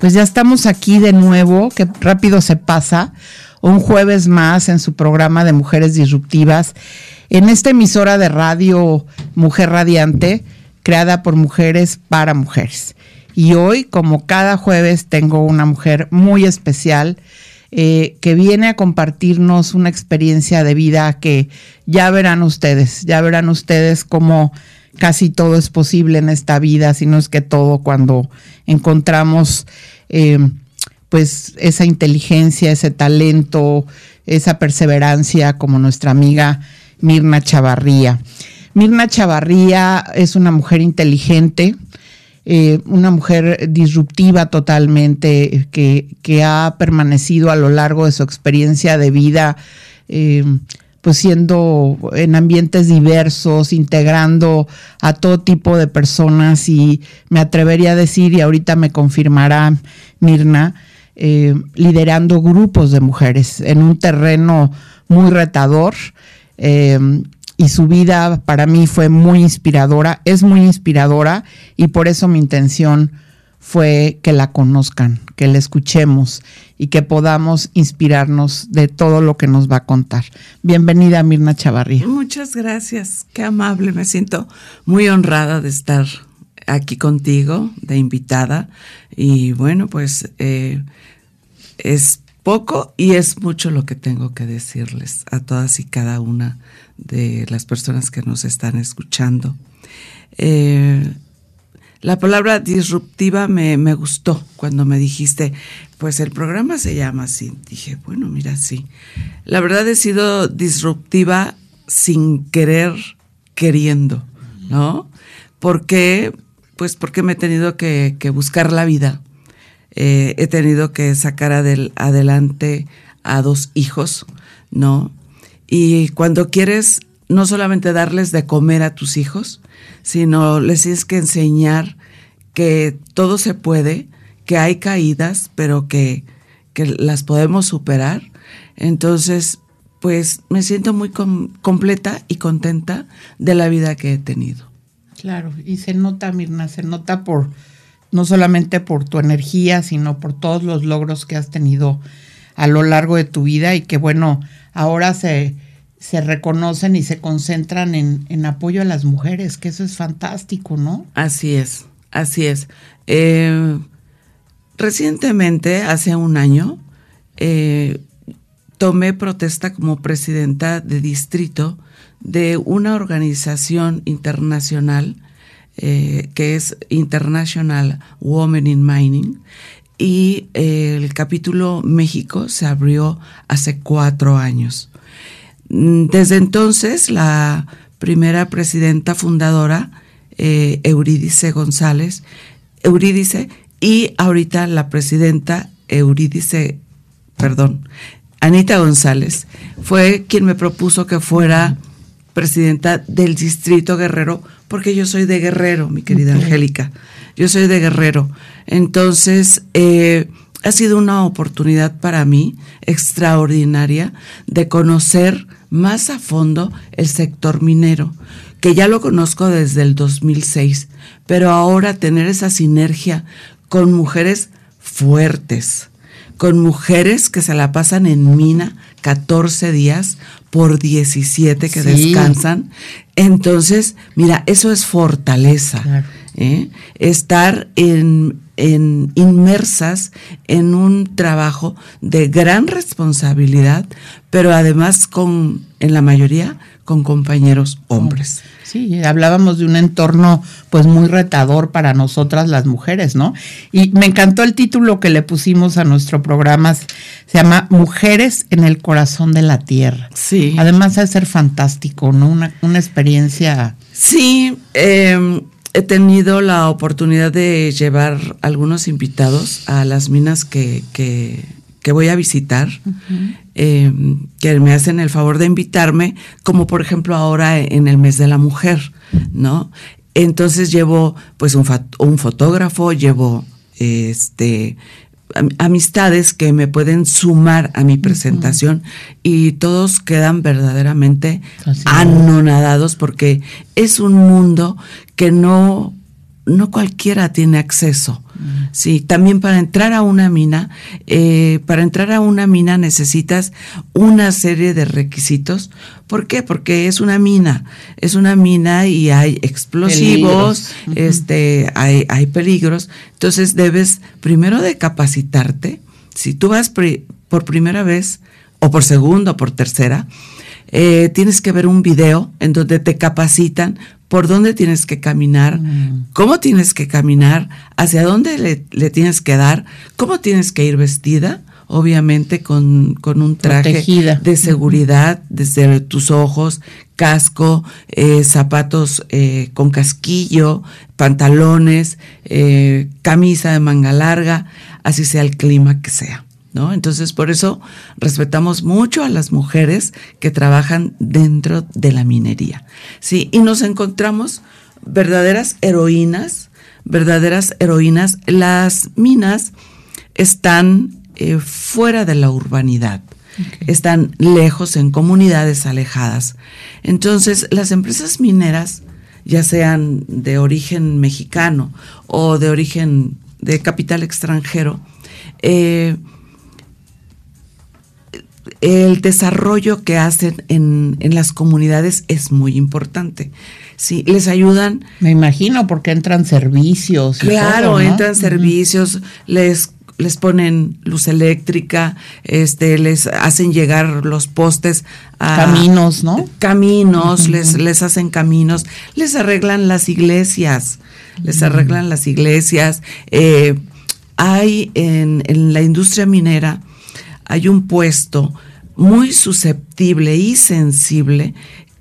Pues ya estamos aquí de nuevo, que rápido se pasa, un jueves más en su programa de Mujeres Disruptivas, en esta emisora de radio Mujer Radiante, creada por mujeres para mujeres. Y hoy, como cada jueves, tengo una mujer muy especial eh, que viene a compartirnos una experiencia de vida que ya verán ustedes, ya verán ustedes cómo casi todo es posible en esta vida, si no es que todo cuando encontramos eh, pues esa inteligencia, ese talento, esa perseverancia como nuestra amiga Mirna Chavarría. Mirna Chavarría es una mujer inteligente, eh, una mujer disruptiva totalmente, que, que, ha permanecido a lo largo de su experiencia de vida eh, pues siendo en ambientes diversos, integrando a todo tipo de personas y me atrevería a decir, y ahorita me confirmará Mirna, eh, liderando grupos de mujeres en un terreno muy retador. Eh, y su vida para mí fue muy inspiradora, es muy inspiradora y por eso mi intención fue que la conozcan, que la escuchemos y que podamos inspirarnos de todo lo que nos va a contar. Bienvenida Mirna Chavarría. Muchas gracias, qué amable, me siento muy honrada de estar aquí contigo, de invitada. Y bueno, pues eh, es poco y es mucho lo que tengo que decirles a todas y cada una de las personas que nos están escuchando. Eh, la palabra disruptiva me, me, gustó cuando me dijiste, pues el programa se llama así. Dije, bueno, mira, sí. La verdad he sido disruptiva sin querer, queriendo, ¿no? Porque, pues porque me he tenido que, que buscar la vida. Eh, he tenido que sacar adel, adelante a dos hijos, ¿no? Y cuando quieres no solamente darles de comer a tus hijos, sino les tienes que enseñar que todo se puede, que hay caídas, pero que, que las podemos superar. Entonces, pues me siento muy com completa y contenta de la vida que he tenido. Claro, y se nota, Mirna, se nota por, no solamente por tu energía, sino por todos los logros que has tenido a lo largo de tu vida y que bueno, ahora se, se reconocen y se concentran en, en, apoyo a las mujeres, que eso es fantástico, ¿no? Así es, así es. Eh, recientemente, hace un año, eh, tomé protesta como presidenta de distrito de una organización internacional eh, que es International Women in Mining y eh, el capítulo México se abrió hace cuatro años. Desde entonces, la primera presidenta fundadora, eh, Eurídice González, Eurídice, y ahorita la presidenta Eurídice, perdón, Anita González, fue quien me propuso que fuera presidenta del Distrito Guerrero, porque yo soy de Guerrero, mi querida okay. Angélica. Yo soy de Guerrero. Entonces, eh, ha sido una oportunidad para mí extraordinaria de conocer más a fondo el sector minero, que ya lo conozco desde el 2006, pero ahora tener esa sinergia con mujeres fuertes, con mujeres que se la pasan en mina 14 días por 17 que sí. descansan. Entonces, mira, eso es fortaleza. Claro. ¿eh? Estar en, en, inmersas en un trabajo de gran responsabilidad, pero además con, en la mayoría, con compañeros hombres. Sí, hablábamos de un entorno pues muy retador para nosotras las mujeres, ¿no? Y me encantó el título que le pusimos a nuestro programa, se llama Mujeres en el corazón de la tierra. Sí. Además de ser fantástico, ¿no? Una, una experiencia. Sí, eh, he tenido la oportunidad de llevar algunos invitados a las minas que, que, voy a visitar, eh, que me hacen el favor de invitarme, como por ejemplo ahora en el mes de la mujer, ¿no? Entonces llevo pues un, un fotógrafo, llevo este amistades que me pueden sumar a mi presentación y todos quedan verdaderamente anonadados porque es un mundo que no, no cualquiera tiene acceso. Sí, también para entrar a una mina, eh, para entrar a una mina necesitas una serie de requisitos. ¿Por qué? Porque es una mina, es una mina y hay explosivos, este, hay, hay peligros. Entonces debes primero de capacitarte. Si tú vas por primera vez, o por segunda, o por tercera, eh, tienes que ver un video en donde te capacitan por dónde tienes que caminar, mm. cómo tienes que caminar, hacia dónde le, tienes que dar, cómo tienes que ir vestida, obviamente con, un traje de seguridad desde tus ojos, casco, eh, zapatos eh, con casquillo, pantalones, eh, camisa de manga larga, así sea el clima que sea. ¿No? Entonces, por eso respetamos mucho a las mujeres que trabajan dentro de la minería. Sí, y nos encontramos verdaderas heroínas, verdaderas heroínas. Las minas están eh, fuera de la urbanidad. Están lejos en comunidades alejadas. Entonces, las empresas mineras, ya sean de origen mexicano o de origen de capital extranjero, eh, el desarrollo que hacen en, las comunidades es muy importante. Sí, les ayudan. Me imagino, porque entran servicios. claro, entran servicios, les les ponen luz eléctrica, este, les hacen llegar los postes a caminos, ¿no? Caminos, les, les hacen caminos, les arreglan las iglesias, les arreglan las iglesias. Eh, hay en, en la industria minera, hay un puesto muy susceptible y sensible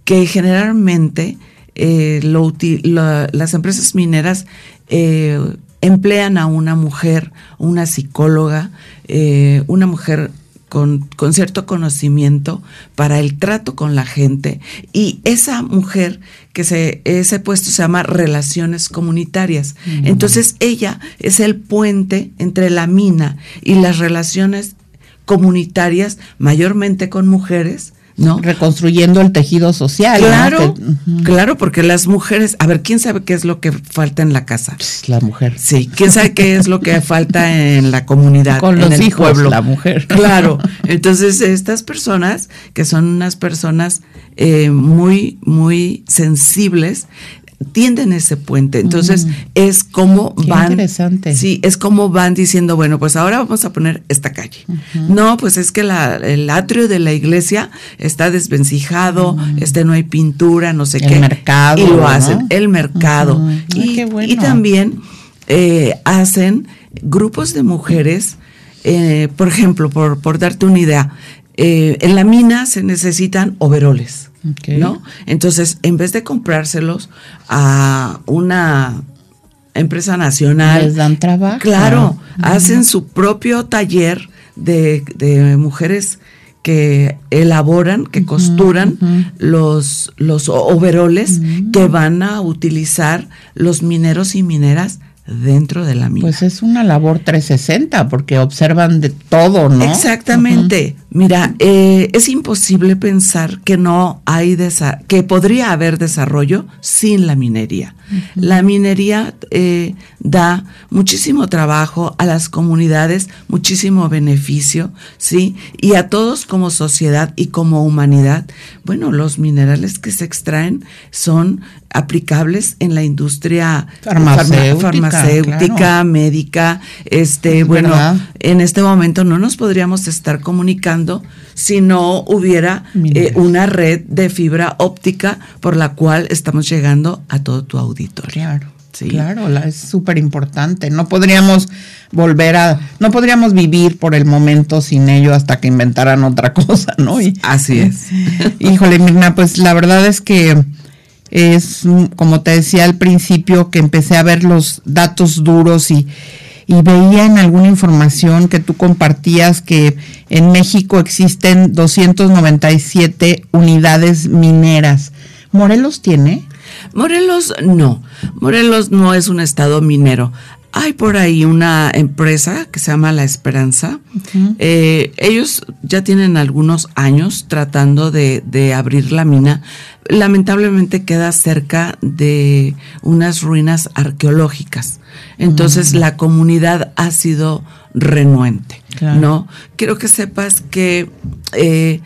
que generalmente eh, las empresas mineras eh, emplean a una mujer, una psicóloga, eh, una mujer con, cierto conocimiento para el trato con la gente y esa mujer que se, ese puesto se llama relaciones comunitarias. Entonces ella es el puente entre la mina y las relaciones comunitarias, mayormente con mujeres, ¿no? Reconstruyendo el tejido social. Claro, claro, porque las mujeres, a ver, ¿quién sabe qué es lo que falta en la casa? La mujer. Sí, ¿quién sabe qué es lo que falta en la comunidad? Con los en el hijos, pueblo? la mujer. Claro, entonces estas personas, que son unas personas eh, muy, muy sensibles, tienden ese puente. Entonces, mm. es como van. Interesante. Sí, es como van diciendo, bueno, pues ahora vamos a poner esta calle. No, pues es que la, el atrio de la iglesia está desvencijado, este no hay pintura, no sé qué. El mercado. Y lo hacen, el mercado. y, y, también eh, hacen grupos de mujeres, eh, por ejemplo, por, por darte una idea, eh, en la mina se necesitan overoles. ¿No? Entonces, en vez de comprárselos a una empresa nacional. Les dan trabajo. Claro, hacen su propio taller de, mujeres que elaboran, que costuran los, los overoles que van a utilizar los mineros y mineras dentro de la mina. Pues es una labor 360 porque observan de todo, ¿no? Exactamente. Mira, eh, es imposible pensar que no hay que podría haber desarrollo sin la minería. La minería eh, da muchísimo trabajo a las comunidades, muchísimo beneficio, sí, y a todos como sociedad y como humanidad. Bueno, los minerales que se extraen son aplicables en la industria farmacéutica, médica. Este, bueno, en este momento no nos podríamos estar comunicando si no hubiera eh, una red de fibra óptica por la cual estamos llegando a todo tu auditorio. Claro. Claro, es súper importante. No podríamos volver a, no podríamos vivir por el momento sin ello hasta que inventaran otra cosa, ¿no? Así es. Híjole, Mirna, pues la verdad es que es, como te decía al principio, que empecé a ver los datos duros y, y veía en alguna información que tú compartías que en México existen 297 unidades mineras. ¿Morelos tiene? Morelos no. Morelos no es un estado minero. Hay por ahí una empresa que se llama La Esperanza. Eh, ellos ya tienen algunos años tratando de, de, abrir la mina. Lamentablemente queda cerca de unas ruinas arqueológicas. Entonces la comunidad ha sido renuente, claro. ¿no? Quiero que sepas que eh,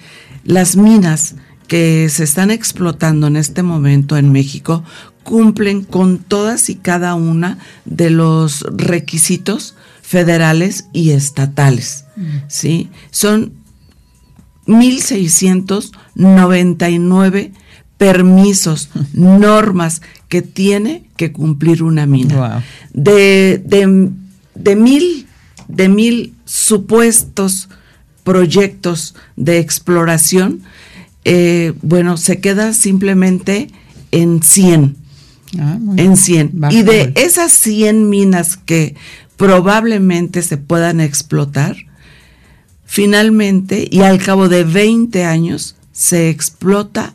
las minas que se están explotando en este momento en México cumplen con todas y cada una de los requisitos federales y estatales. ¿sí? Son 1.699 permisos, normas que tiene que cumplir una mina. Wow. De, de, de, mil, de mil supuestos proyectos de exploración, eh, bueno, se queda simplemente en 100. Ah, en 100. Bajo. Y de esas 100 minas que probablemente se puedan explotar, finalmente y al cabo de 20 años se explota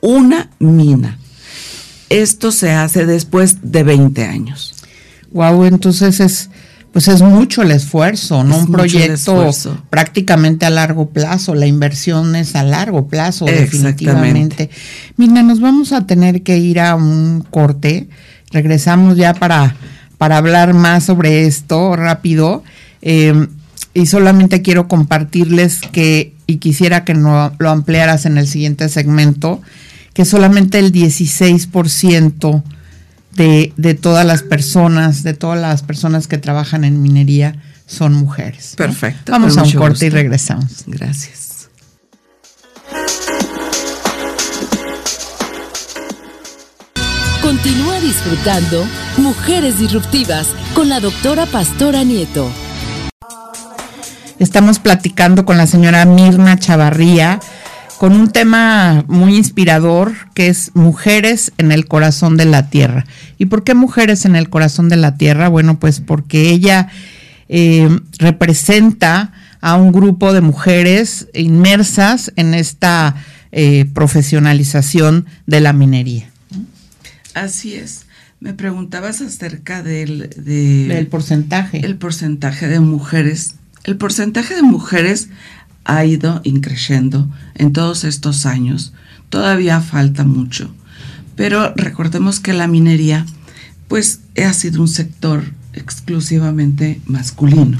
una mina. Esto se hace después de 20 años. Wow, entonces es pues es mucho el esfuerzo, ¿no? Es un proyecto prácticamente a largo plazo, la inversión es a largo plazo, definitivamente. Mira, nos vamos a tener que ir a un corte, regresamos ya para, para hablar más sobre esto rápido, eh, y solamente quiero compartirles que, y quisiera que no, lo ampliaras en el siguiente segmento, que solamente el 16% de, de, todas las personas, de todas las personas que trabajan en minería son mujeres. Perfecto. ¿no? Vamos a un corte gusto. y regresamos. Gracias. Continúa disfrutando Mujeres Disruptivas con la doctora Pastora Nieto. Estamos platicando con la señora Mirna Chavarría con un tema muy inspirador que es Mujeres en el corazón de la tierra. ¿Y por qué Mujeres en el corazón de la tierra? Bueno, pues porque ella eh, representa a un grupo de mujeres inmersas en esta eh, profesionalización de la minería. Así es. Me preguntabas acerca del, de, del porcentaje. El porcentaje de mujeres. El porcentaje de mujeres ha ido increciendo en todos estos años. Todavía falta mucho, pero recordemos que la minería pues ha sido un sector exclusivamente masculino,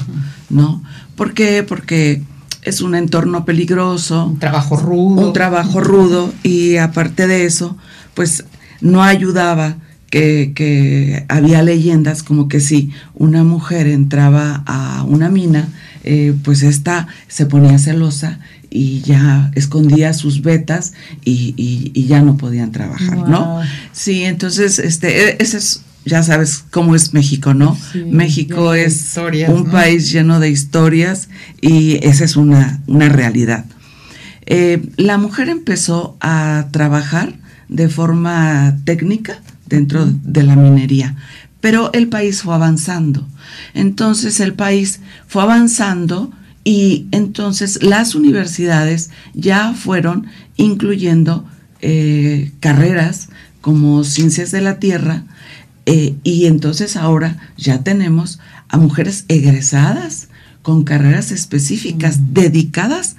¿no? ¿Por qué? Porque es un entorno peligroso, un trabajo rudo, un trabajo rudo y aparte de eso, pues no ayudaba que, que, había leyendas como que si una mujer entraba a una mina, eh, pues esta se ponía celosa y ya escondía sus vetas y, y, y ya no podían trabajar, wow. ¿no? Sí, entonces, este, e, ese es, ya sabes cómo es México, ¿no? Sí, México es un ¿no? país lleno de historias y esa es una, una realidad. Eh, la mujer empezó a trabajar de forma técnica dentro de la minería, pero el país fue avanzando. Entonces el país fue avanzando y entonces las universidades ya fueron incluyendo eh, carreras como ciencias de la tierra eh, y entonces ahora ya tenemos a mujeres egresadas con carreras específicas mm. dedicadas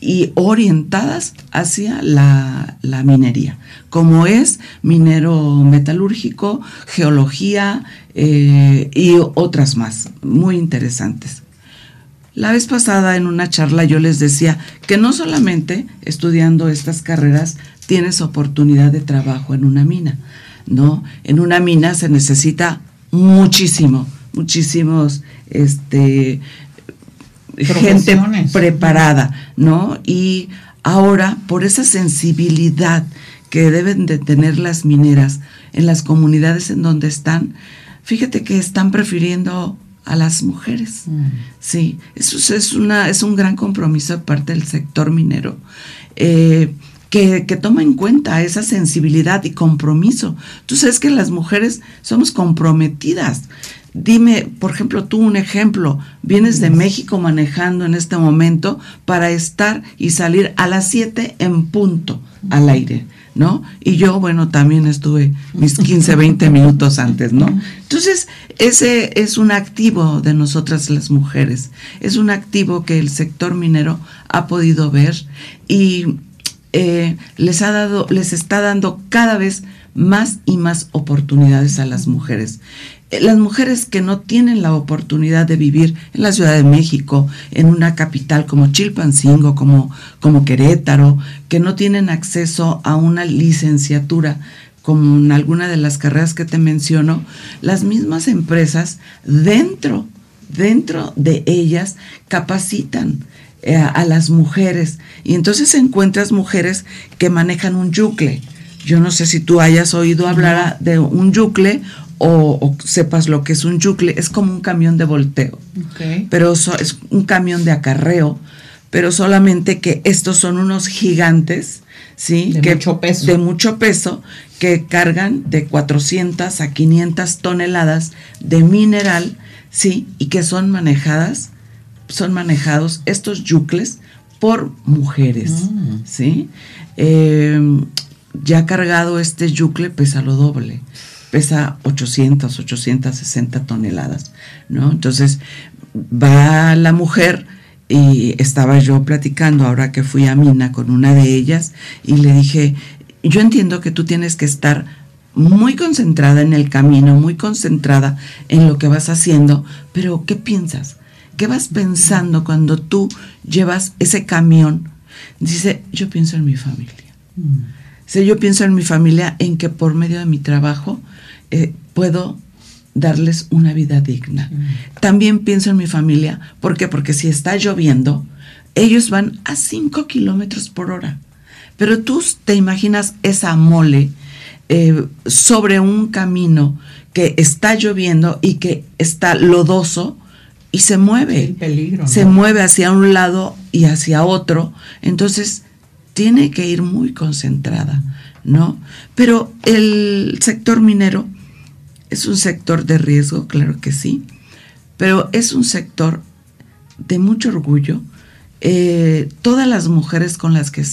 y orientadas hacia la, la, minería, como es minero metalúrgico, geología eh, y otras más, muy interesantes. La vez pasada en una charla yo les decía que no solamente estudiando estas carreras tienes oportunidad de trabajo en una mina, ¿no? En una mina se necesita muchísimo, muchísimos este, gente preparada, ¿no? Y ahora, por esa sensibilidad que deben de tener las mineras en las comunidades en donde están, fíjate que están prefiriendo a las mujeres. Mm. Sí, eso es, una, es un gran compromiso de parte del sector minero. Eh, que, que, toma en cuenta esa sensibilidad y compromiso. Tú sabes que las mujeres somos comprometidas. Dime, por ejemplo, tú un ejemplo, vienes de México manejando en este momento para estar y salir a las 7 en punto al aire, ¿no? Y yo, bueno, también estuve mis 15, 20 minutos antes, ¿no? Entonces, ese es un activo de nosotras las mujeres, es un activo que el sector minero ha podido ver y eh, les ha dado, les está dando cada vez más y más oportunidades a las mujeres las mujeres que no tienen la oportunidad de vivir en la Ciudad de México, en una capital como Chilpancingo, como, como Querétaro, que no tienen acceso a una licenciatura como en alguna de las carreras que te menciono, las mismas empresas dentro, dentro de ellas capacitan eh, a las mujeres y entonces encuentras mujeres que manejan un yucle. Yo no sé si tú hayas oído hablar de un yucle o, sepas lo que es un yucle, es como un camión de volteo, pero es un camión de acarreo, pero solamente que estos son unos gigantes, ¿sí? De mucho peso. De mucho peso, que cargan de 400 a 500 toneladas de mineral, ¿sí? Y que son manejadas, son manejados estos yucles por mujeres, mm. ¿sí? Eh, ya cargado este yucle pesa lo doble pesa 800, 860 toneladas, ¿no? Entonces va la mujer y estaba yo platicando ahora que fui a Mina con una de ellas y le dije, yo entiendo que tú tienes que estar muy concentrada en el camino, muy concentrada en lo que vas haciendo, pero ¿qué piensas? ¿Qué vas pensando cuando tú llevas ese camión? Dice, yo pienso en mi familia. Mm. yo pienso en mi familia, en que por medio de mi trabajo eh, puedo darles una vida digna. Mm. También pienso en mi familia. ¿Por qué? Porque si está lloviendo, ellos van a 5 kilómetros por hora. Pero tú te imaginas esa mole eh, sobre un camino que está lloviendo y que está lodoso y se mueve. peligro, Se mueve hacia un lado y hacia otro. Entonces, tiene que ir muy concentrada, ¿no? Pero el sector minero es un sector de riesgo, claro que sí, pero es un sector de mucho orgullo. Eh, todas las mujeres con las que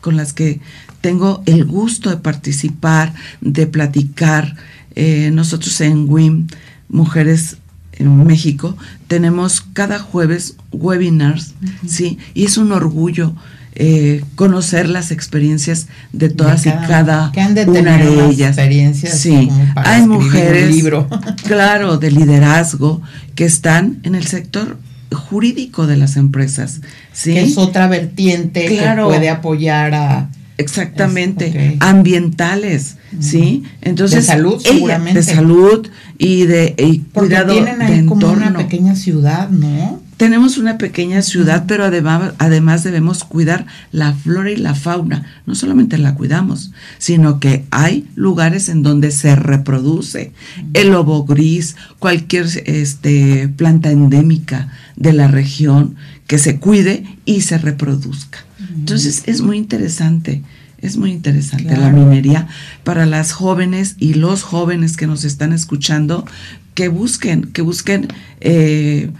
con las que tengo el gusto de participar, de platicar. Eh, nosotros en WIM, Mujeres en México, tenemos cada jueves webinars, ¿sí? Y es un orgullo eh, conocer las experiencias de todas y cada una de ellas. sí, hay mujeres, libro. claro, de liderazgo que están en el sector jurídico de las empresas. ¿sí? es otra vertiente que puede apoyar a Exactamente, ambientales, ¿sí? Entonces, de salud, seguramente. de salud y de y cuidado tienen ahí como una pequeña ciudad, ¿no? Tenemos una pequeña ciudad, pero además, además debemos cuidar la flora y la fauna. No solamente la cuidamos, sino que hay lugares en donde se reproduce el lobo gris, cualquier este, planta endémica de la región que se cuide y se reproduzca. Entonces es muy interesante, es muy interesante la minería para las jóvenes y los jóvenes que nos están escuchando, que busquen, que busquen eh,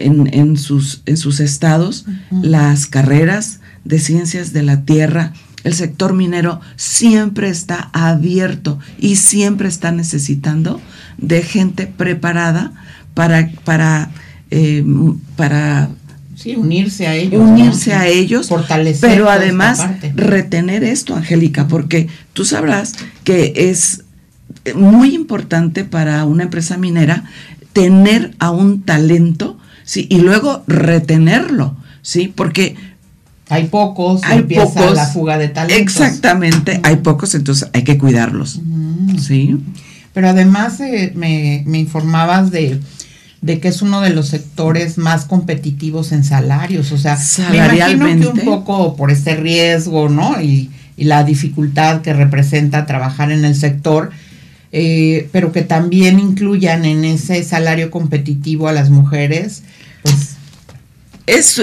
en, sus, en sus estados las carreras de ciencias de la tierra. El sector minero siempre está abierto y siempre está necesitando de gente preparada para, para, eh, para Sí, unirse a ellos. Unirse a ellos. Fortalecer. Pero además retener esto, Angélica, porque tú sabrás que es muy importante para una empresa minera tener a un talento, sí, y luego retenerlo, sí, porque hay pocos, hay pocos, la fuga de talentos. Exactamente, hay pocos, entonces hay que cuidarlos, sí. Pero además eh, me, me informabas de de que es uno de los sectores más competitivos en salarios. O sea, me imagino que un poco por este riesgo, ¿no? Y, la dificultad que representa trabajar en el sector, eh, pero que también incluyan en ese salario competitivo a las mujeres, pues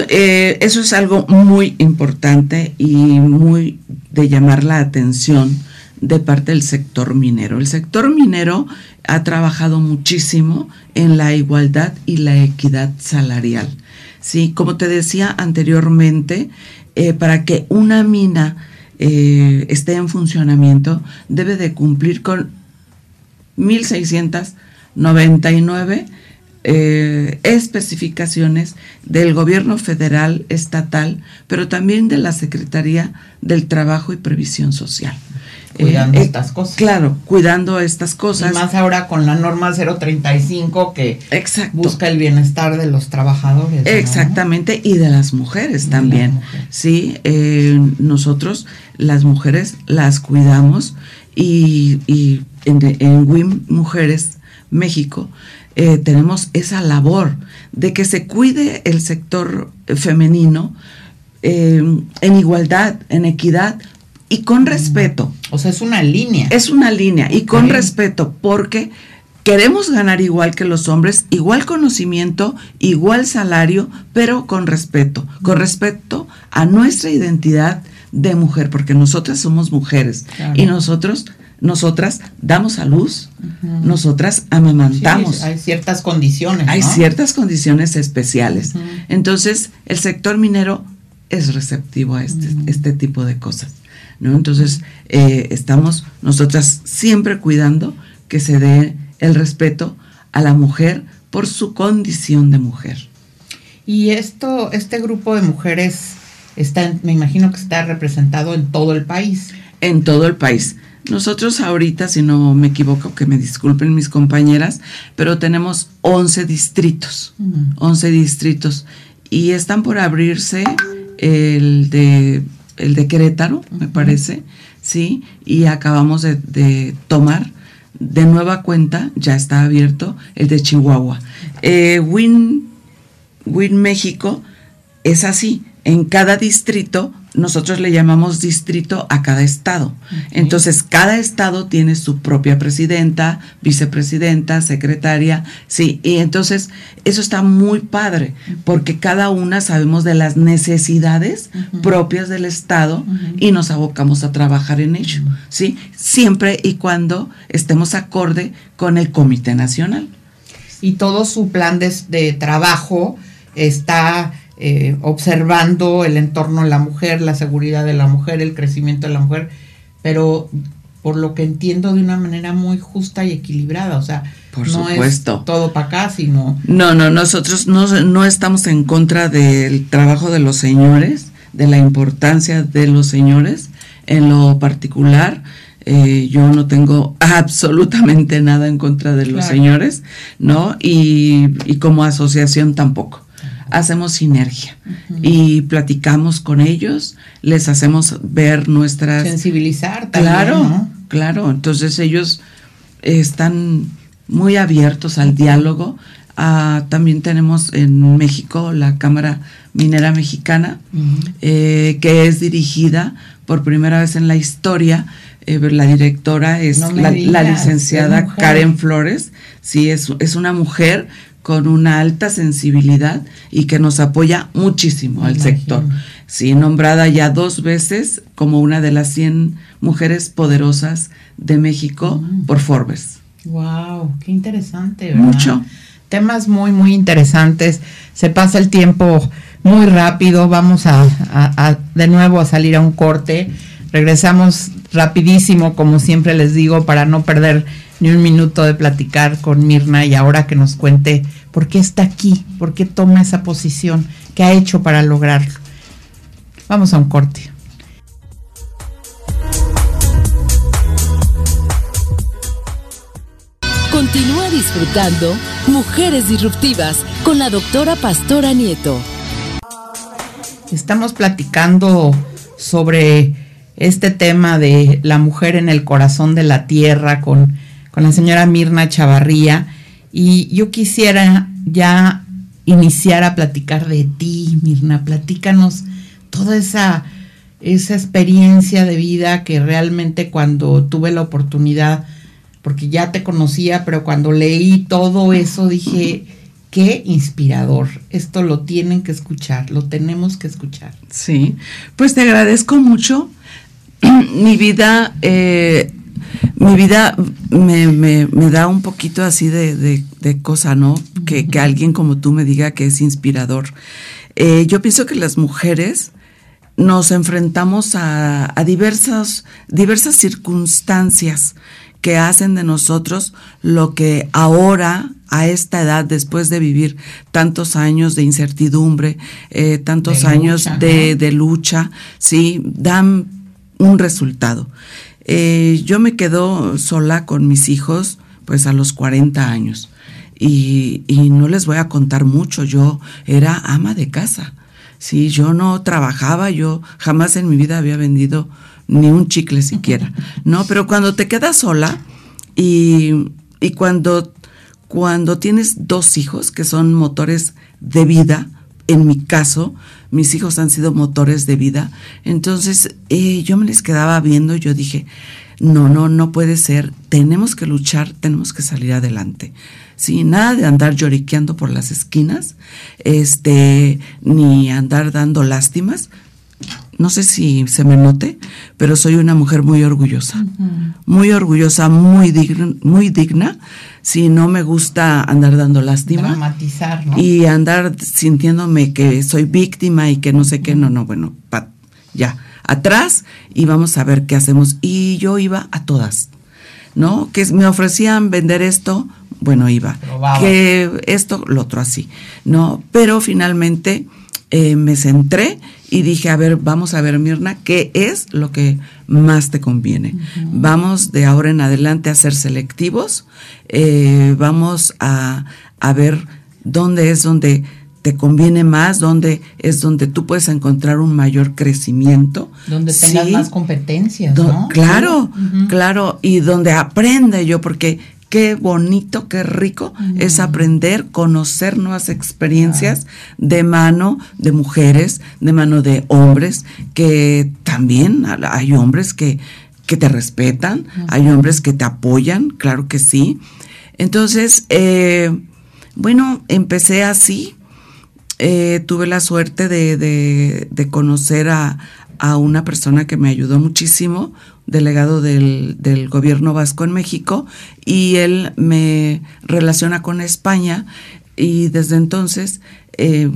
eh, eso es algo muy importante y muy de llamar la atención de parte del sector minero. El sector minero ha trabajado muchísimo en la igualdad y la equidad salarial. Sí, como te decía anteriormente, eh, para que una mina eh, esté en funcionamiento, debe de cumplir con 1.699 eh, especificaciones del gobierno federal, estatal, pero también de la Secretaría del Trabajo y Previsión Social. Cuidando eh, estas cosas. Claro, cuidando estas cosas. Y más ahora con la norma 035 que busca el bienestar de los trabajadores. Exactamente, y de las mujeres también. Sí, eh, nosotros las mujeres las cuidamos y, y en, en WIM Mujeres México eh, tenemos esa labor de que se cuide el sector femenino eh, en igualdad, en equidad y con respeto. O sea, es una línea. Es una línea y con respeto porque queremos ganar igual que los hombres, igual conocimiento, igual salario, pero con respeto, con respeto a nuestra identidad de mujer, porque nosotras somos mujeres y nosotros nosotras damos a luz, nosotras amamantamos. hay ciertas condiciones. Hay ciertas condiciones especiales. Entonces, el sector minero es receptivo a este, este tipo de cosas. ¿no? Entonces, eh, estamos nosotras siempre cuidando que se dé el respeto a la mujer por su condición de mujer. Y esto, este grupo de mujeres está, me imagino que está representado en todo el país. En todo el país. Nosotros ahorita, si no me equivoco, que me disculpen mis compañeras, pero tenemos 11 distritos, 11 distritos, y están por abrirse el de, el de Querétaro, me parece, ¿sí? Y acabamos de, tomar de nueva cuenta, ya está abierto, el de Chihuahua. Eh, Win, Win México es así, en cada distrito nosotros le llamamos distrito a cada estado. Entonces, cada estado tiene su propia presidenta, vicepresidenta, secretaria, sí, y entonces eso está muy padre, porque cada una sabemos de las necesidades propias del estado y nos abocamos a trabajar en ello, sí, siempre y cuando estemos acorde con el Comité Nacional. Y todo su plan de trabajo está eh, observando el entorno de la mujer, la seguridad de la mujer, el crecimiento de la mujer, pero por lo que entiendo de una manera muy justa y equilibrada, o sea, por no supuesto. es todo para acá, sino... No, no, nosotros no, no estamos en contra del trabajo de los señores, de la importancia de los señores, en lo particular, eh, yo no tengo absolutamente nada en contra de los señores, ¿no? Y, y, como asociación tampoco hacemos sinergia y platicamos con ellos, les hacemos ver nuestras... Sensibilizar también. Claro, claro. Entonces ellos están muy abiertos al diálogo. Ah, también tenemos en México la Cámara Minera Mexicana, eh, que es dirigida por primera vez en la historia. Eh, la directora es la, licenciada Karen Flores, sí, es, es una mujer con una alta sensibilidad y que nos apoya muchísimo al sector. Sí, nombrada ya dos veces como una de las 100 mujeres poderosas de México mm. por Forbes. Wow, qué interesante. Mucho. Temas muy, muy interesantes. Se pasa el tiempo muy rápido. Vamos a de nuevo a salir a un corte. Regresamos rapidísimo, como siempre les digo, para no perder ni un minuto de platicar con Mirna y ahora que nos cuente por qué está aquí, por qué toma esa posición, qué ha hecho para lograrlo. Vamos a un corte. Continúa disfrutando Mujeres Disruptivas con la doctora Pastora Nieto. Estamos platicando sobre este tema de la mujer en el corazón de la tierra con con la señora Mirna Chavarría y yo quisiera ya iniciar a platicar de ti, Mirna, platícanos toda esa, esa experiencia de vida que realmente cuando tuve la oportunidad, porque ya te conocía, pero cuando leí todo eso dije, Qué inspirador. Esto lo tienen que escuchar, lo tenemos que escuchar. Sí, pues te agradezco mucho. mi vida, eh, mi vida me, da un poquito así de, cosa, ¿no? que, alguien como tú me diga que es inspirador. Eh, yo pienso que las mujeres nos enfrentamos a, a diversas, diversas circunstancias que hacen de nosotros lo que ahora, a esta edad, después de vivir tantos años de incertidumbre, eh, tantos años de, lucha, sí, dan un resultado. Eh, yo me quedo sola con mis hijos, pues a los 40 años. Y, no les voy a contar mucho, yo era ama de casa. Sí, yo no trabajaba, yo jamás en mi vida había vendido ni un chicle siquiera, ¿no? Pero cuando te quedas sola y, y cuando, cuando tienes dos hijos que son motores de vida, en mi caso, mis hijos han sido motores de vida, entonces eh, yo me les quedaba viendo y yo dije, no, no, no puede ser, tenemos que luchar, tenemos que salir adelante. Sí, nada de andar lloriqueando por las esquinas, este, ni andar dando lástimas, no sé si se me note, pero soy una mujer muy orgullosa, muy orgullosa, muy digna, muy digna. Si no me gusta andar dando lástima. Dramatizar, ¿no? Y andar sintiéndome que soy víctima y que no sé qué, no, no, bueno, ya, atrás y vamos a ver qué hacemos. Y yo iba a todas, ¿no? Que me ofrecían vender esto, bueno, iba. Que esto, lo otro así, ¿no? Pero finalmente eh, me centré y dije, a ver, vamos a ver, Mirna, ¿qué es lo que más te conviene? Vamos de ahora en adelante a ser selectivos, eh, vamos a, ver dónde es donde te conviene más, dónde es donde tú puedes encontrar un mayor crecimiento. Donde tengas más competencias, ¿no? Claro, claro, y donde aprenda yo, porque qué bonito, qué rico es aprender, conocer nuevas experiencias de mano de mujeres, de mano de hombres, que también hay hombres que, que te respetan, hay hombres que te apoyan, claro que sí. Entonces, eh, bueno, empecé así. Eh, tuve la suerte de, de conocer a, a una persona que me ayudó muchísimo, delegado del, del, gobierno vasco en México, y él me relaciona con España y desde entonces eh,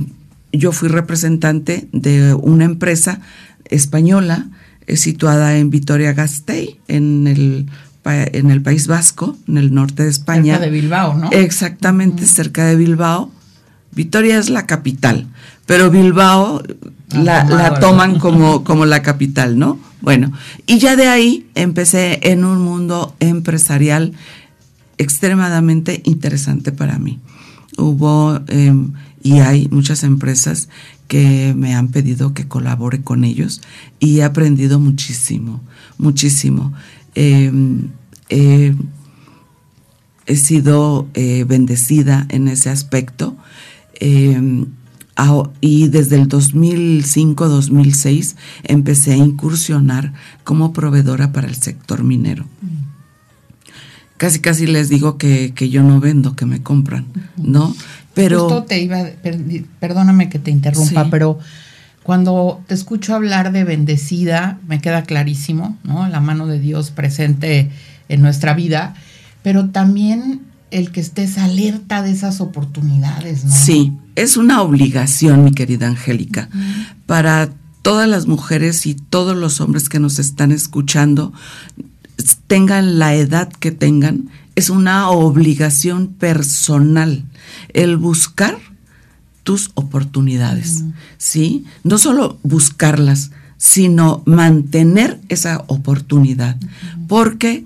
yo fui representante de una empresa española eh, situada en Vitoria-Gasteiz, en el en el País Vasco, en el norte de España. Cerca de Bilbao, ¿no? Exactamente, cerca de Bilbao. Vitoria es la capital, pero Bilbao la, toman como, como la capital, ¿no? Bueno, y ya de ahí empecé en un mundo empresarial extremadamente interesante para mí. Hubo em, y hay muchas empresas que me han pedido que colabore con ellos y he aprendido muchísimo, muchísimo. Em, he sido eh, bendecida en ese aspecto. Y desde el 2005-2006 empecé a incursionar como proveedora para el sector minero. Casi, casi les digo que, yo no vendo, que me compran, ¿no? Pero... Justo te iba, perdóname que te interrumpa, pero cuando te escucho hablar de bendecida, me queda clarísimo, ¿no? La mano de Dios presente en nuestra vida, pero también el que estés alerta de esas oportunidades, ¿no? Sí, es una obligación, mi querida Angélica, para todas las mujeres y todos los hombres que nos están escuchando, tengan la edad que tengan, es una obligación personal el buscar tus oportunidades, ¿sí? No solo buscarlas, sino mantener esa oportunidad, porque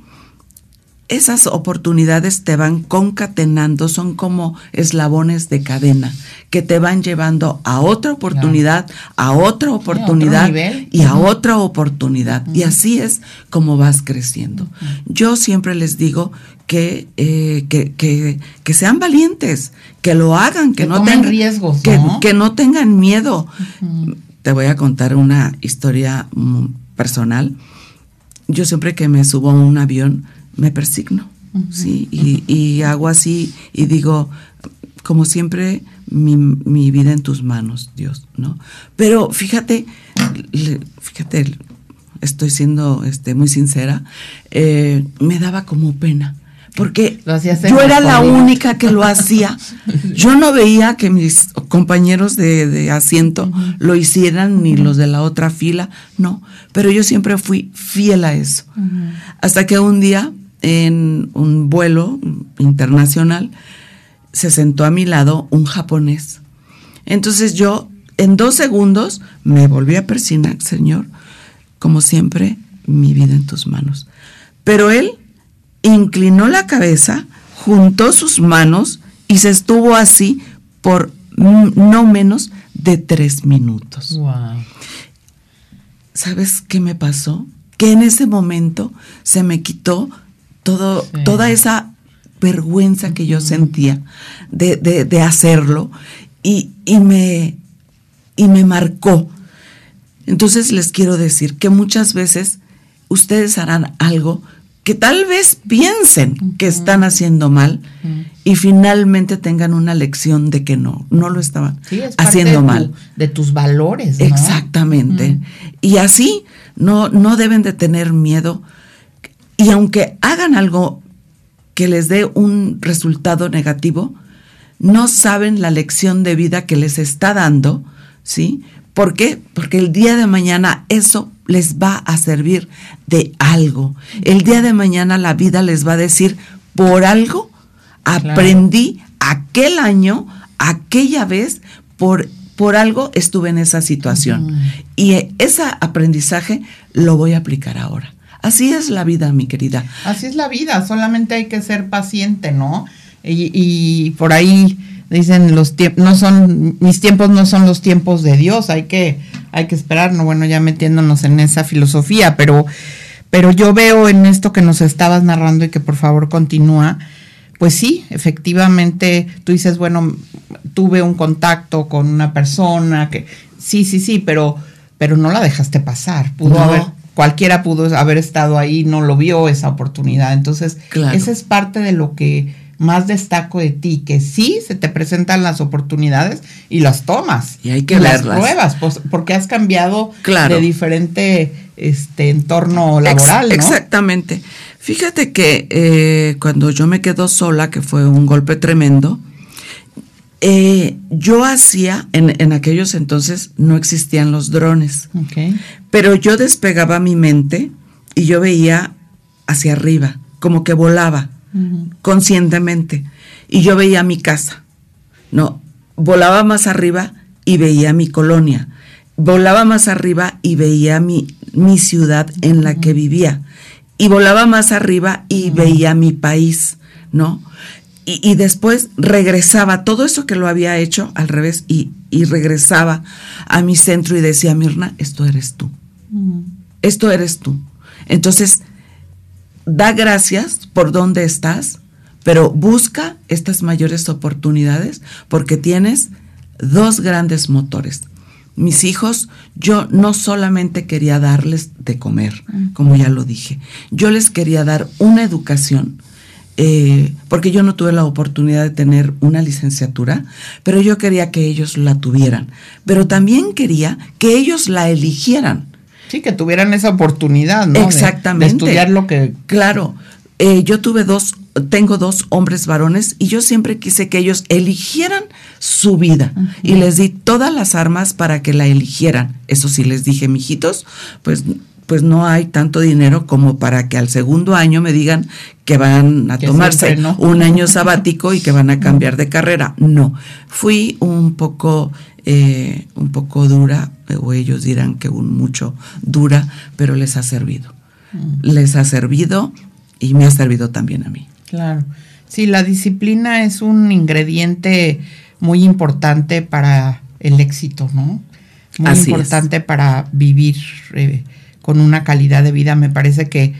esas oportunidades te van concatenando, son como eslabones de cadena que te van llevando a otra oportunidad, a otra oportunidad y a otra oportunidad. Y así es como vas creciendo. Yo siempre les digo que, eh, que, que, que, sean valientes, que lo hagan, que, no tengan riesgos, que, no tengan miedo. Te voy a contar una historia mm, personal. Yo siempre que me subo a un avión, me persigno, ¿sí? Y, hago así y digo, como siempre, mi, vida en tus manos, Dios, ¿no? Pero fíjate, fíjate, estoy siendo este, muy sincera, eh, me daba como pena porque yo era la única que lo hacía. Yo no veía que mis compañeros de, asiento lo hicieran, ni los de la otra fila, no, pero yo siempre fui fiel a eso. Hasta que un día, en un vuelo internacional, se sentó a mi lado un japonés. Entonces yo, en dos segundos, me volví a persinar, Señor, como siempre, mi vida en tus manos. Pero él inclinó la cabeza, juntó sus manos y se estuvo así por no menos de tres minutos. ¿Sabes qué me pasó? Que en ese momento se me quitó todo, toda esa vergüenza que yo sentía de, hacerlo y, me, y me marcó. Entonces les quiero decir que muchas veces ustedes harán algo que tal vez piensen que están haciendo mal y finalmente tengan una lección de que no, no lo estaban haciendo mal. de tus valores. Exactamente. Y así no, no deben de tener miedo. Y aunque hagan algo que les dé un resultado negativo, no saben la lección de vida que les está dando, ¿sí? ¿Por qué? Porque el día de mañana eso les va a servir de algo. El día de mañana la vida les va a decir, por algo aprendí aquel año, aquella vez, por, por algo estuve en esa situación. Y ese aprendizaje lo voy a aplicar ahora. Así es la vida, mi querida. Así es la vida, solamente hay que ser paciente, ¿no? Y, y por ahí dicen los tiempos, no son, mis tiempos no son los tiempos de Dios, hay que, hay que esperar, no, bueno, ya metiéndonos en esa filosofía, pero, pero yo veo en esto que nos estabas narrando y que por favor continúa, pues sí, efectivamente, tú dices, bueno, tuve un contacto con una persona que, sí, sí, sí, pero, pero no la dejaste pasar, pudo haber, cualquiera pudo haber estado ahí, no lo vio esa oportunidad, entonces, esa es parte de lo que más destaco de ti, que sí se te presentan las oportunidades y las tomas. Y hay que las pruebas, pues, porque has cambiado de diferente este entorno laboral. Exactamente. Fíjate que eh, cuando yo me quedo sola, que fue un golpe tremendo, eh, yo hacía, en, en, aquellos entonces no existían los drones, pero yo despegaba mi mente y yo veía hacia arriba, como que volaba conscientemente. Y yo veía mi casa. No, volaba más arriba y veía mi colonia. Volaba más arriba y veía mi, mi ciudad en la que vivía. Y volaba más arriba y veía mi país, ¿no? Y, después regresaba, todo eso que lo había hecho al revés, y, regresaba a mi centro y decía, Mirna, esto eres tú. Esto eres tú. Entonces, da gracias por donde estás, pero busca estas mayores oportunidades porque tienes dos grandes motores. Mis hijos, yo no solamente quería darles de comer, como ya lo dije, yo les quería dar una educación, eh, porque yo no tuve la oportunidad de tener una licenciatura, pero yo quería que ellos la tuvieran, pero también quería que ellos la eligieran. Sí, que tuvieran esa oportunidad, ¿no? Exactamente. De, estudiar lo que. Claro. Eh, yo tuve dos, tengo dos hombres varones y yo siempre quise que ellos eligieran su vida y les di todas las armas para que la eligieran. Eso sí les dije, mijitos, pues pues no hay tanto dinero como para que al segundo año me digan que van a tomarse un año sabático y que van a cambiar de carrera. No, fui un poco, eh, un poco dura, o ellos dirán que un mucho dura, pero les ha servido. Mm. Les ha servido y me ha servido también a mí. Claro. Sí, la disciplina es un ingrediente muy importante para el éxito, ¿no? Muy importante para vivir. Eh, con una calidad de vida. Me parece que,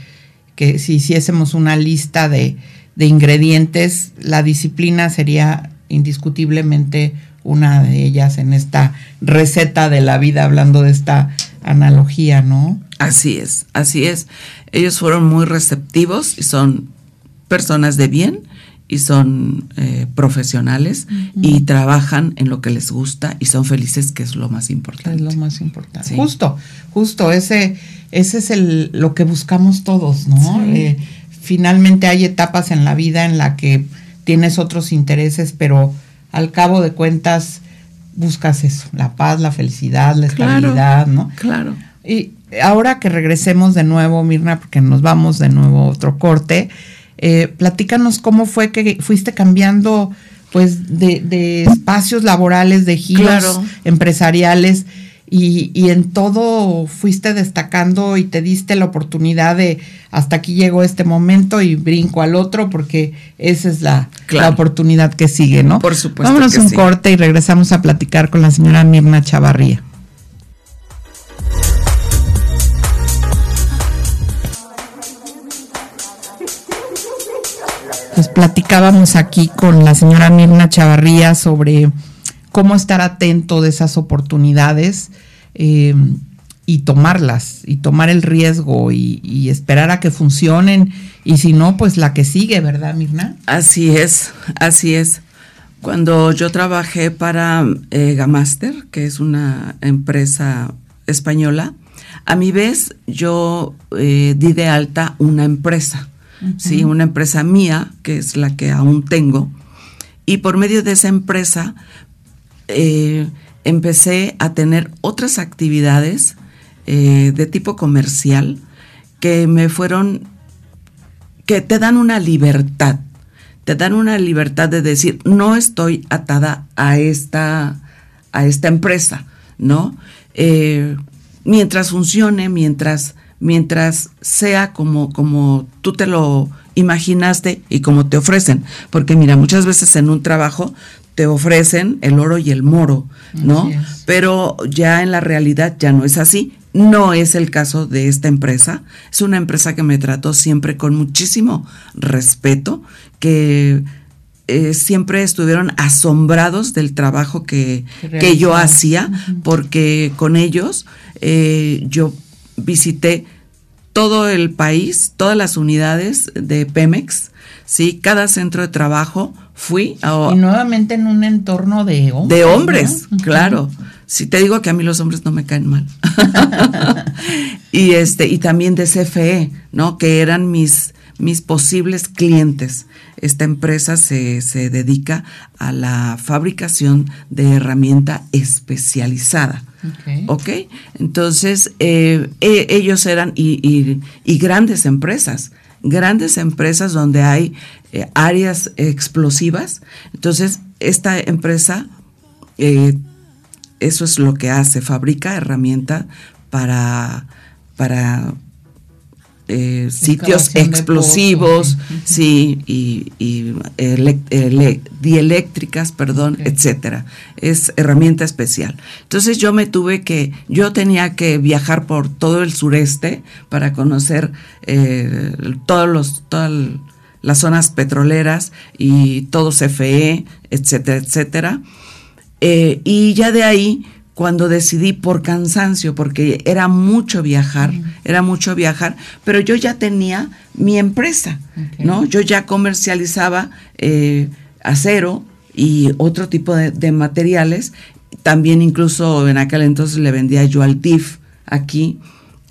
que si hiciésemos una lista de, ingredientes, la disciplina sería indiscutiblemente una de ellas en esta receta de la vida, hablando de esta analogía, ¿no? Así es, así es. Ellos fueron muy receptivos y son personas de bien y son eh, profesionales y trabajan en lo que les gusta y son felices, que es lo más importante. Es lo más importante. Justo, justo, ese, ese es el, lo que buscamos todos, ¿no? Eh, finalmente hay etapas en la vida en la que tienes otros intereses, pero al cabo de cuentas buscas eso, la paz, la felicidad, la estabilidad, ¿no? Claro. Y ahora que regresemos de nuevo, Mirna, porque nos vamos de nuevo a otro corte, eh, platícanos cómo fue que fuiste cambiando pues de, espacios laborales, de giros empresariales y, y, en todo fuiste destacando y te diste la oportunidad de hasta aquí llegó este momento y brinco al otro porque esa es la, oportunidad que sigue, ¿no? Por supuesto. Vámonos un corte y regresamos a platicar con la señora Mirna Chavarría. Pues platicábamos aquí con la señora Mirna Chavarría sobre cómo estar atento de esas oportunidades eh, y tomarlas, y tomar el riesgo y, esperar a que funcionen, y si no, pues la que sigue, ¿verdad, Mirna? Así es, así es. Cuando yo trabajé para eh, Gamaster, que es una empresa española, a mi vez yo eh, di de alta una empresa ¿sí? Una empresa mía, que es la que aún tengo, y por medio de esa empresa eh, empecé a tener otras actividades eh, de tipo comercial que me fueron, que te dan una libertad, te dan una libertad de decir, no estoy atada a esta, a esta empresa, ¿no? Eh, mientras funcione, mientras mientras sea como, como tú te lo imaginaste y como te ofrecen. Porque mira, muchas veces en un trabajo te ofrecen el oro y el moro, ¿no? Pero ya en la realidad ya no es así. No es el caso de esta empresa. Es una empresa que me trató siempre con muchísimo respeto, que eh, siempre estuvieron asombrados del trabajo que, que yo hacía, porque con ellos eh, yo visité todo el país, todas las unidades de Pemex, ¿sí? Cada centro de trabajo fui. A, y nuevamente en un entorno de hombres. De hombres, claro. Si te digo que a mí los hombres no me caen mal. y este, y también de CFE, ¿no? Que eran mis, mis posibles clientes. Esta empresa se, se dedica a la fabricación de herramienta especializada. ¿Ok? Entonces, eh, e, ellos eran y, grandes empresas, grandes empresas donde hay eh, áreas explosivas. Entonces, esta empresa, eh, eso es lo que hace, fabrica herramientas para, para eh, sitios explosivos, sí, y, y dieléctricas, perdón, etcétera. Es herramienta especial. Entonces yo me tuve que, yo tenía que viajar por todo el sureste para conocer eh, todos los, todas las zonas petroleras y todo CFE, etcétera, etcétera. Eh, y ya de ahí cuando decidí por cansancio, porque era mucho viajar, era mucho viajar, pero yo ya tenía mi empresa, ¿no? Yo ya comercializaba eh, acero y otro tipo de, materiales, también incluso en aquel entonces le vendía yo al DIF aquí,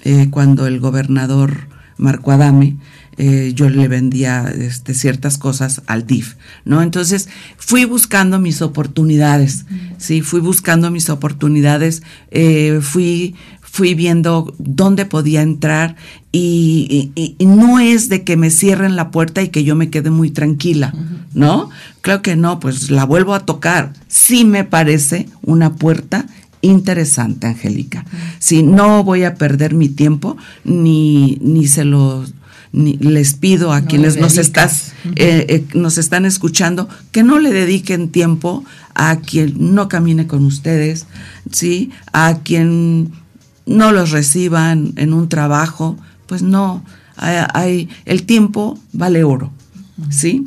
eh, cuando el gobernador Marco Adame eh, yo le vendía este, ciertas cosas al DIF, ¿no? Entonces fui buscando mis oportunidades, sí, fui buscando mis oportunidades, eh, fui, fui viendo dónde podía entrar y, no es de que me cierren la puerta y que yo me quede muy tranquila, ¿no? Creo que no, pues la vuelvo a tocar. Sí me parece una puerta interesante, Angélica. Si no voy a perder mi tiempo, ni, ni se lo les pido a quienes nos, estás, eh, eh, nos están escuchando que no le dediquen tiempo a quien no camine con ustedes, ¿sí? A quien no los reciban en un trabajo, pues no, hay, el tiempo vale oro, ¿sí?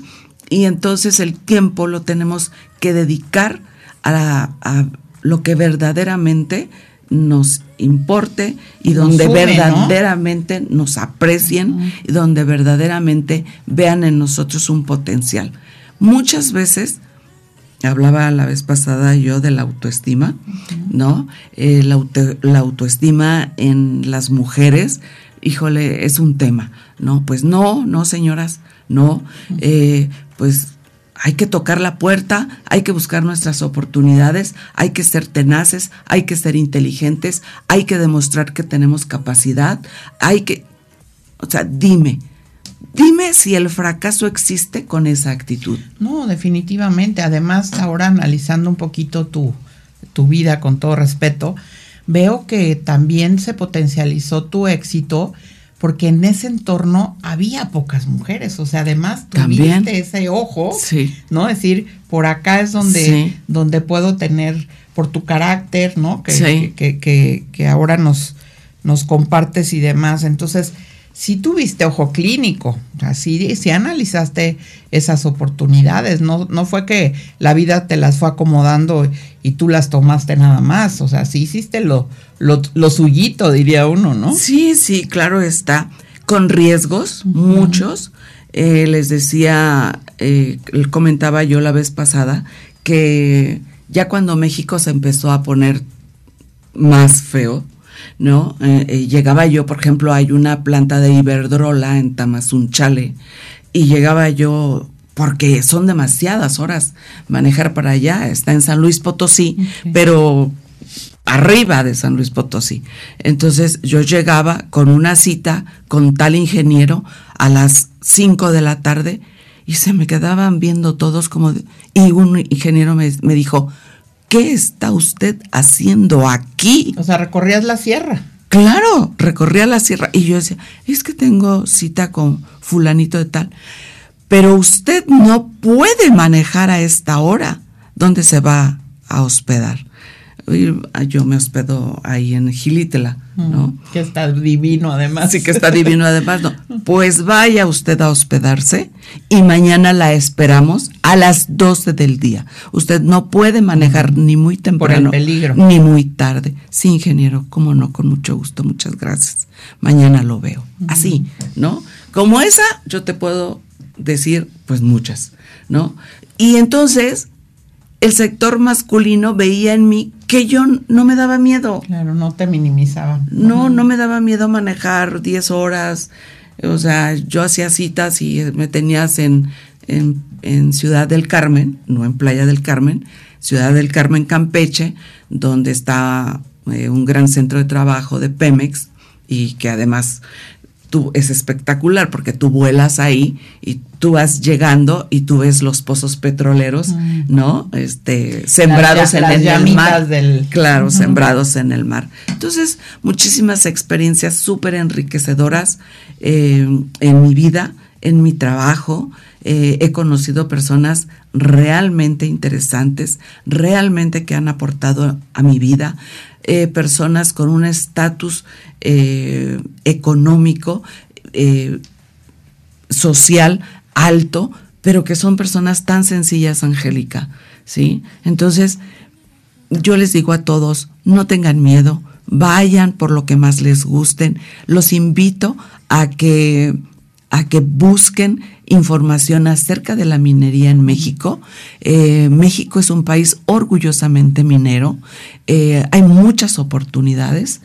Y entonces el tiempo lo tenemos que dedicar a, a lo que verdaderamente nos importe y donde verdaderamente nos aprecien y donde verdaderamente vean en nosotros un potencial. muchas veces, hablaba la vez pasada yo de la autoestima, ¿no? Eh, la, autoestima en las mujeres, híjole, es un tema, ¿no? Pues no, no, señoras, no, eh, pues hay que tocar la puerta, hay que buscar nuestras oportunidades, hay que ser tenaces, hay que ser inteligentes, hay que demostrar que tenemos capacidad, hay que, o sea, dime, dime si el fracaso existe con esa actitud. No, definitivamente. Además, ahora analizando un poquito tu, tu vida con todo respeto, veo que también se potencializó tu éxito porque en ese entorno había pocas mujeres, o sea, además tuviste ese ojo, sí. ¿no? Es decir, por acá es donde, donde puedo tener, por tu carácter, ¿no? Que, que, que, que, ahora nos, nos compartes y demás. Entonces, si tuviste ojo clínico, así si analizaste esas oportunidades, no, no fue que la vida te las fue acomodando y tú las tomaste nada más, o sea, sí hiciste lo, lo, suyito, diría uno, ¿no? Sí, sí, claro está, con riesgos, muchos. Eh, les decía, eh, comentaba yo la vez pasada, que ya cuando México se empezó a poner más feo, ¿no? Eh, eh, llegaba yo, por ejemplo, hay una planta de Iberdrola en Tamazunchale y llegaba yo porque son demasiadas horas manejar para allá, está en San Luis Potosí, pero arriba de San Luis Potosí. Entonces yo llegaba con una cita con tal ingeniero a las 5 de la tarde y se me quedaban viendo todos como... y un ingeniero me, me dijo, ¿qué está usted haciendo aquí? O sea, recorrías la sierra. Claro, recorría la sierra. Y yo decía, es que tengo cita con fulanito de tal. Pero usted no puede manejar a esta hora. ¿Dónde se va a hospedar? Yo me hospedo ahí en Gilitela, ¿no? Que está divino además. Sí, que está divino además, no. Pues vaya usted a hospedarse y mañana la esperamos a las 12 del día. Usted no puede manejar ni muy temprano ni muy tarde. Sí, ingeniero, cómo no, con mucho gusto, muchas gracias. Mañana lo veo. Así, ¿no? Como esa, yo te puedo decir, pues muchas, ¿no? Y entonces el sector masculino veía en mí que yo no me daba miedo. Claro, no te minimizaban. No, no me daba miedo manejar 10 horas. O sea, yo hacía citas y me tenías en, en, Ciudad del Carmen, no en Playa del Carmen, Ciudad del Carmen, Campeche, donde está eh, un gran centro de trabajo de Pemex y que además tú, es espectacular porque tú vuelas ahí y tú vas llegando y tú ves los pozos petroleros, mm. ¿no? Este, sembrados en, el, mar. Del... Claro, sembrados en el mar. Entonces, muchísimas experiencias súper enriquecedoras eh, en mi vida, en mi trabajo. Eh, he conocido personas realmente interesantes, realmente que han aportado a mi vida, eh, personas con un estatus económico, social alto, pero que son personas tan sencillas, Angélica, ¿sí? Entonces, yo les digo a todos, no tengan miedo, vayan por lo que más les gusten. Los invito a que, a que busquen información acerca de la minería en México. Eh, México es un país orgullosamente minero. Eh, hay muchas oportunidades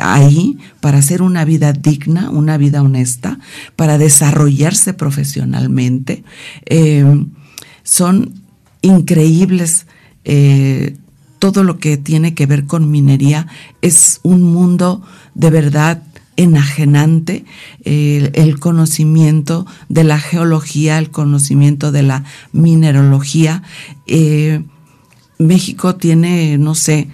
ahí para hacer una vida digna, una vida honesta, para desarrollarse profesionalmente. Eh, son increíbles eh, todo lo que tiene que ver con minería. Es un mundo de verdad enajenante el conocimiento de la geología, el conocimiento de la minerología. Eh, México tiene, no sé,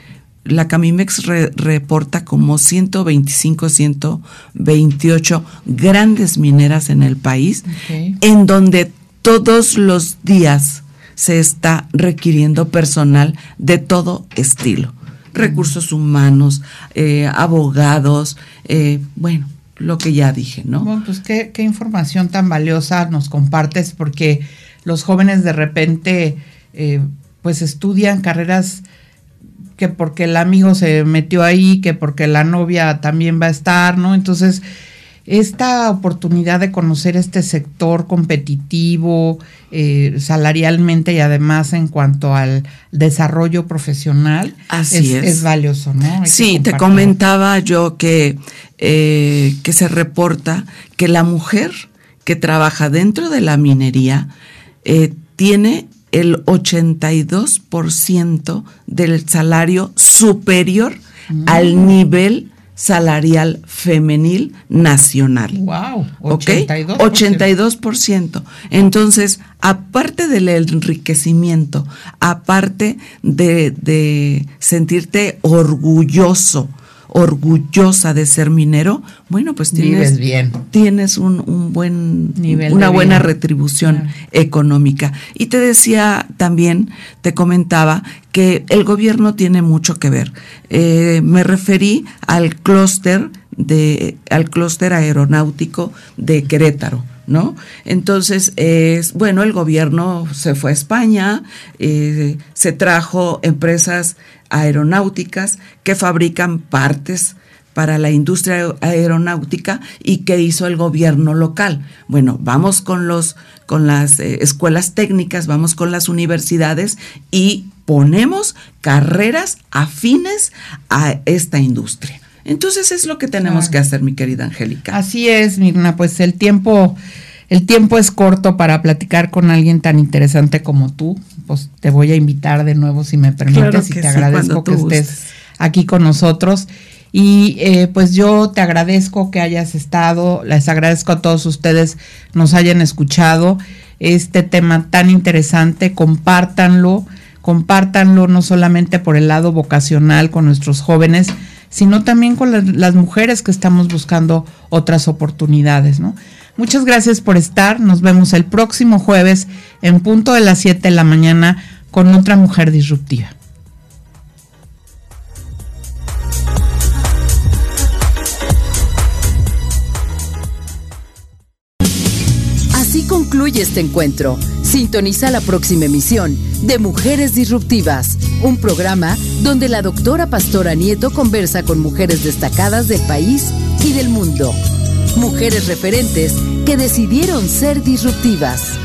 la Camimex reporta como 125, 128 grandes mineras en el país, en donde todos los días se está requiriendo personal de todo estilo, recursos humanos, eh, abogados, eh, bueno, lo que ya dije, ¿no? Bueno, pues qué, información tan valiosa nos compartes, porque los jóvenes de repente, eh, pues estudian carreras que porque el amigo se metió ahí, que porque la novia también va a estar, ¿no? Entonces, esta oportunidad de conocer este sector competitivo, eh, salarialmente y además en cuanto al desarrollo profesional, Así es, valioso, ¿no? sí, te comentaba yo que, eh, que se reporta que la mujer que trabaja dentro de la minería eh, tiene el 82% del salario superior mm. al nivel salarial femenil nacional. Wow, 82%. 82%. Entonces, aparte del enriquecimiento, aparte de, de sentirte orgulloso orgullosa de ser minero, bueno, pues tienes, bien. tienes un, buen nivel, una buena retribución económica. Y te decía también, te comentaba que el gobierno tiene mucho que ver. Eh, me referí al clúster de, al clúster aeronáutico de Querétaro. ¿No? Entonces, es, bueno, el gobierno se fue a España, eh, se trajo empresas aeronáuticas que fabrican partes para la industria aeronáutica y que hizo el gobierno local. Bueno, vamos con los con las eh, escuelas técnicas, vamos con las universidades y ponemos carreras afines a esta industria. Entonces es lo que tenemos que hacer, mi querida Angélica. Así es, Mirna, pues el tiempo el tiempo es corto para platicar con alguien tan interesante como tú. Pues te voy a invitar de nuevo si me permites y te agradezco que estés aquí con nosotros. Y eh, pues yo te agradezco que hayas estado, les agradezco a todos ustedes nos hayan escuchado este tema tan interesante, compártanlo, compártanlo no solamente por el lado vocacional con nuestros jóvenes, sino también con las, mujeres que estamos buscando otras oportunidades, ¿no? Muchas gracias por estar. Nos vemos el próximo jueves en punto de las 7 de la mañana con otra mujer disruptiva. Así concluye este encuentro. Sintoniza la próxima emisión de Mujeres Disruptivas, un programa donde la doctora Pastora Nieto conversa con mujeres destacadas del país y del mundo. Mujeres referentes que decidieron ser disruptivas.